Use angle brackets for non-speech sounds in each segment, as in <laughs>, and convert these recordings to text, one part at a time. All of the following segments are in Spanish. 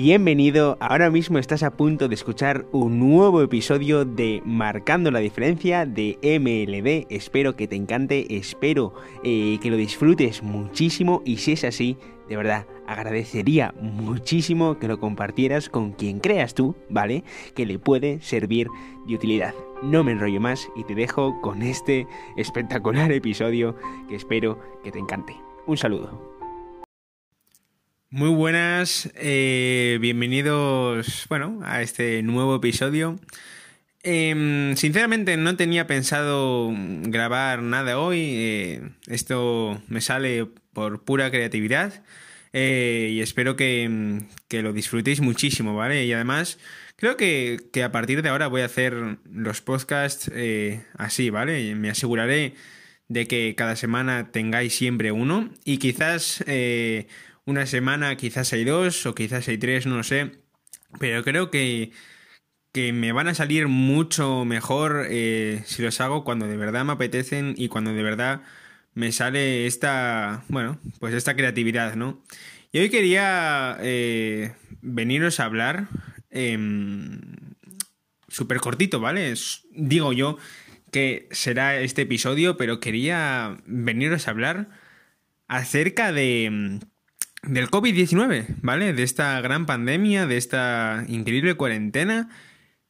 Bienvenido, ahora mismo estás a punto de escuchar un nuevo episodio de Marcando la Diferencia de MLD. Espero que te encante, espero eh, que lo disfrutes muchísimo y si es así, de verdad, agradecería muchísimo que lo compartieras con quien creas tú, ¿vale? Que le puede servir de utilidad. No me enrollo más y te dejo con este espectacular episodio que espero que te encante. Un saludo. Muy buenas, eh, bienvenidos, bueno, a este nuevo episodio. Em, sinceramente no tenía pensado grabar nada hoy, eh, esto me sale por pura creatividad eh, y espero que, que, lo disfrutéis muchísimo, ¿vale? Y además creo que, que, a partir de ahora voy a hacer los podcasts así, ¿vale? Me aseguraré de que cada semana tengáis siempre uno y quizás una semana quizás hay dos o quizás hay tres, no lo sé. Pero creo que, que me van a salir mucho mejor eh, si los hago cuando de verdad me apetecen y cuando de verdad me sale esta, bueno, pues esta creatividad, ¿no? Y hoy quería eh, veniros a hablar eh, súper cortito, ¿vale? digo yo que será este episodio, pero quería veniros a hablar acerca de del COVID-19, ¿vale? De esta gran pandemia, de esta increíble cuarentena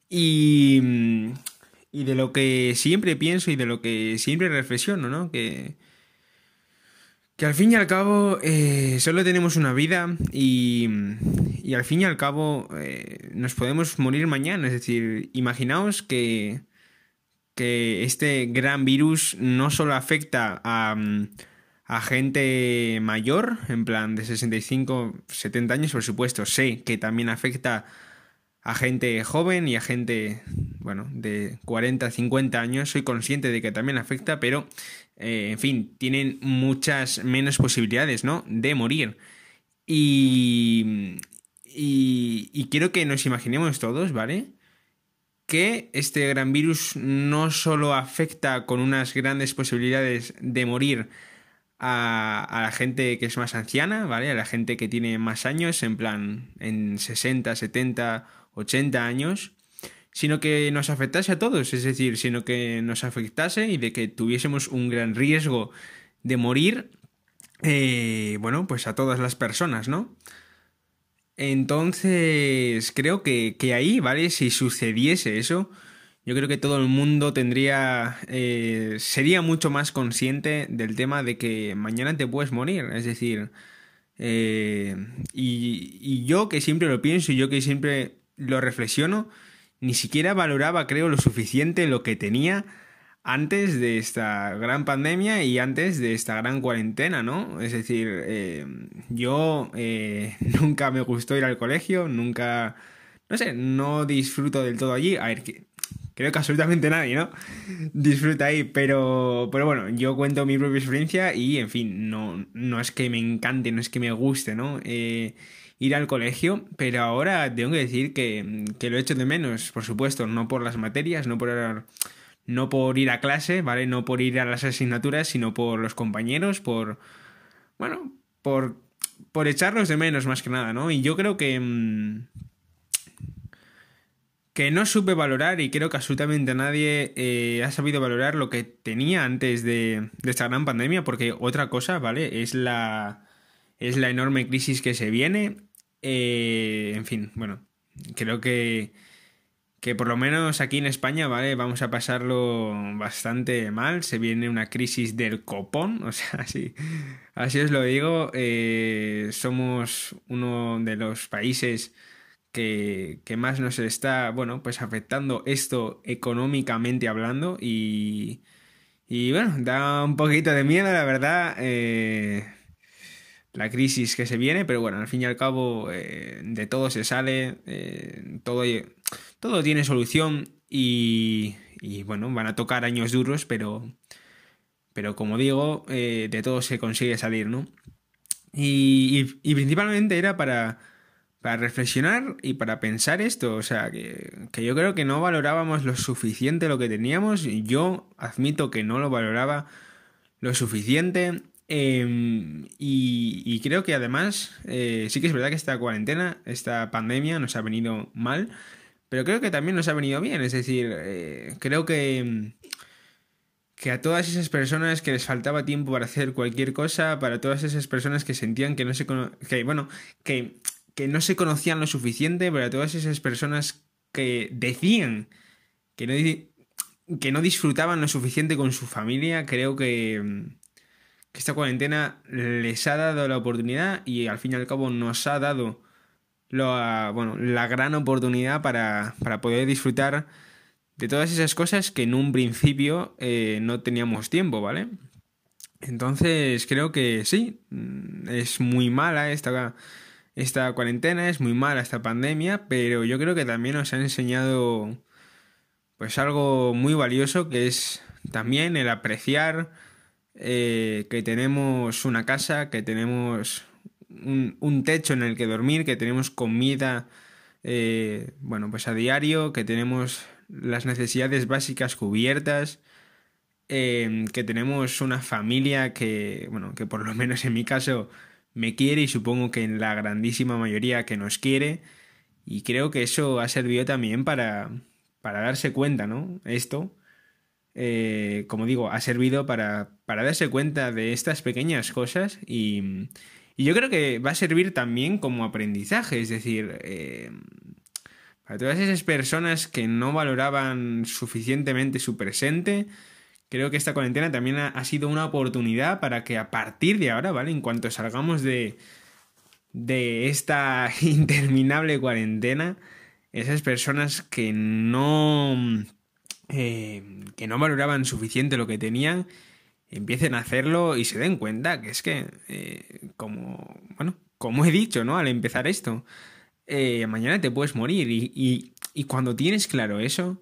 y, y de lo que siempre pienso y de lo que siempre reflexiono, ¿no? Que, que al fin y al cabo eh, solo tenemos una vida y, y, al fin y al cabo eh, nos podemos morir mañana. Es decir, imaginaos que, que este gran virus no solo afecta a a gente mayor, en plan de 65, 70 años, por supuesto, sé que también afecta a gente joven y a gente, bueno, de 40, 50 años, soy consciente de que también afecta, pero, eh, en fin, tienen muchas menos posibilidades, ¿no? De morir. Y, y, y quiero que nos imaginemos todos, ¿vale? que este gran virus no solo afecta con unas grandes posibilidades de morir a, la gente que es más anciana, ¿vale? A la gente que tiene más años, en plan, en 60, 70, 80 años, sino que nos afectase a todos, es decir, sino que nos afectase y de que tuviésemos un gran riesgo de morir, eh, bueno, pues a todas las personas, ¿no? Entonces, creo que, que ahí, ¿vale? Si sucediese eso, yo creo que todo el mundo tendría, eh, sería mucho más consciente del tema de que mañana te puedes morir. Es decir, eh, y, y, yo que siempre lo pienso y yo que siempre lo reflexiono, ni siquiera valoraba, creo, lo suficiente lo que tenía antes de esta gran pandemia y antes de esta gran cuarentena, ¿no? Es decir, eh, yo <laughs> nunca me gustó ir al colegio, nunca, no sé, no disfruto del todo allí. A ver, creo que absolutamente nadie, ¿no? Disfruta ahí, pero, pero bueno, yo cuento mi propia experiencia y, en fin, no, no es que me encante, no es que me guste, ¿no? Eh, ir al colegio, pero ahora tengo que decir que, que lo echo de menos, por supuesto, no por las materias, no por, no por ir a clase, ¿vale? No por ir a las asignaturas, sino por los compañeros, por, bueno, por, por echarlos de menos más que nada, ¿no? Y yo creo que... Mm, que no supe valorar y creo que absolutamente nadie eh, ha sabido valorar lo que tenía antes de, esta gran pandemia, porque otra cosa, ¿vale? Es la, es la enorme crisis que se viene. Eh, en fin, bueno, creo que, que por lo menos aquí en España, ¿vale? Vamos a pasarlo bastante mal. Se viene una crisis del copón, <laughs> o sea, así, así os lo digo. Eh, somos uno de los países que, más nos está, bueno, pues afectando esto económicamente hablando y, y bueno, da un poquito de miedo, la verdad, eh, la crisis que se viene, pero bueno, al fin y al cabo eh, de todo se sale, eh, todo, todo tiene solución y, bueno, van a tocar años duros, pero, pero como digo, de todo se consigue salir, ¿no? y principalmente era para para reflexionar y para pensar esto. O sea, que, que, yo creo que no valorábamos lo suficiente lo que teníamos. Yo admito que no lo valoraba lo suficiente. Em, y, creo que además, eh, sí que es verdad que esta cuarentena, esta pandemia nos ha venido mal, pero creo que también nos ha venido bien. Es decir, eh, creo que, que a todas esas personas que les faltaba tiempo para hacer cualquier cosa, para todas esas personas que sentían que no se, que, bueno, que, que no se conocían lo suficiente, para todas esas personas que decían que no, que no disfrutaban lo suficiente con su familia, creo que que esta cuarentena les ha dado la oportunidad y al fin y al cabo nos ha dado lo, bueno, la gran oportunidad para, para, poder disfrutar de todas esas cosas que en un principio eh, no teníamos tiempo, ¿vale? Entonces creo que sí, mm, es muy mala esta, esta cuarentena, es muy mala esta pandemia, pero yo creo que también nos ha enseñado pues algo muy valioso que es también el apreciar eh, que tenemos una casa, que tenemos un, techo en el que dormir, que tenemos comida, eh, bueno, pues a diario, que tenemos las necesidades básicas cubiertas, em, que tenemos una familia que, bueno, que por lo menos en mi caso me quiere y supongo que en la grandísima mayoría que nos quiere. Y creo que eso ha servido también para, para darse cuenta, ¿no? Esto, eh, como digo, ha servido para, para, darse cuenta de estas pequeñas cosas y, y, yo creo que va a servir también como aprendizaje, es decir, eh, para todas esas personas que no valoraban suficientemente su presente, creo que esta cuarentena también ha, sido una oportunidad para que a partir de ahora, ¿vale? En cuanto salgamos de, de esta <laughs> interminable cuarentena, esas personas que no eh, que no valoraban suficiente lo que tenían, empiecen a hacerlo y se den cuenta que es que, eh, como, bueno, como he dicho, ¿no? Al empezar esto, eh, mañana te puedes morir y, y, cuando tienes claro eso,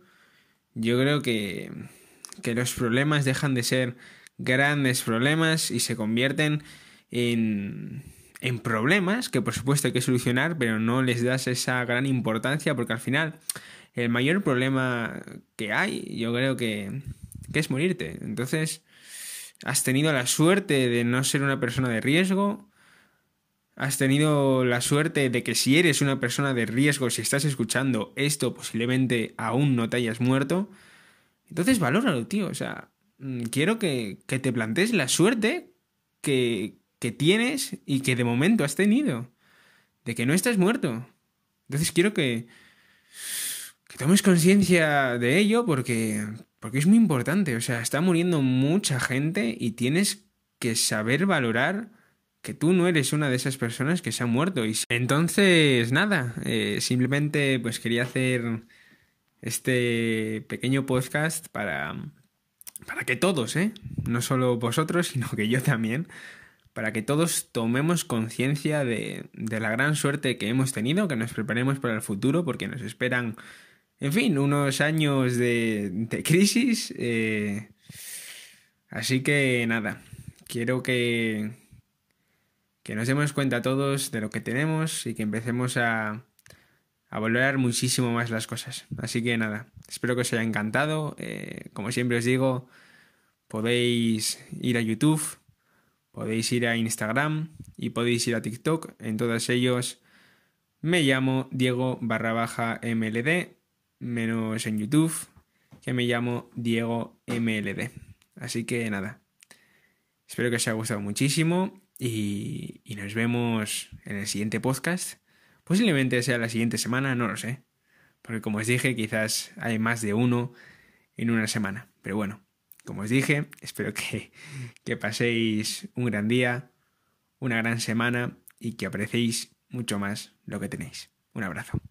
yo creo que, que los problemas dejan de ser grandes problemas y se convierten en, en problemas que por supuesto hay que solucionar, pero no les das esa gran importancia porque al final el mayor problema que hay, yo creo que, que es morirte. Entonces, has tenido la suerte de no ser una persona de riesgo, has tenido la suerte de que si eres una persona de riesgo, si estás escuchando esto, posiblemente aún no te hayas muerto. Entonces, valóralo, tío. O sea, mm, quiero que, que te plantees la suerte que, que tienes y que de momento has tenido. De que no estás muerto. Entonces, quiero que que tomes conciencia de ello porque, porque es muy importante. O sea, está muriendo mucha gente y tienes que saber valorar que tú no eres una de esas personas que se ha muerto. Y entonces, nada, eh, simplemente pues quería hacer este pequeño podcast para, para que todos, ¿eh? No solo vosotros, <laughs> sino que yo también, para que todos tomemos conciencia de, de la gran suerte que hemos tenido, que nos preparemos para el futuro, porque nos esperan en fin, unos años de, crisis. Eh, así que nada, quiero que, que nos demos cuenta todos de lo que tenemos y que empecemos a, a valorar muchísimo más las cosas. Así que nada, espero que os haya encantado. Eh, como siempre os digo, podéis ir a YouTube, podéis ir a Instagram y podéis ir a TikTok. En todos ellos me llamo Diego barra baja MLD menos en YouTube, que me llamo Diego MLD. Así que nada, espero que os haya gustado muchísimo y, y nos vemos en el siguiente podcast. Posiblemente sea la siguiente semana, no lo sé. Porque como os dije, quizás hay más de uno en una semana. Pero bueno, como os dije, <laughs> espero que, que paséis un gran día, una gran semana y que apreciéis mucho más lo que tenéis. Un abrazo.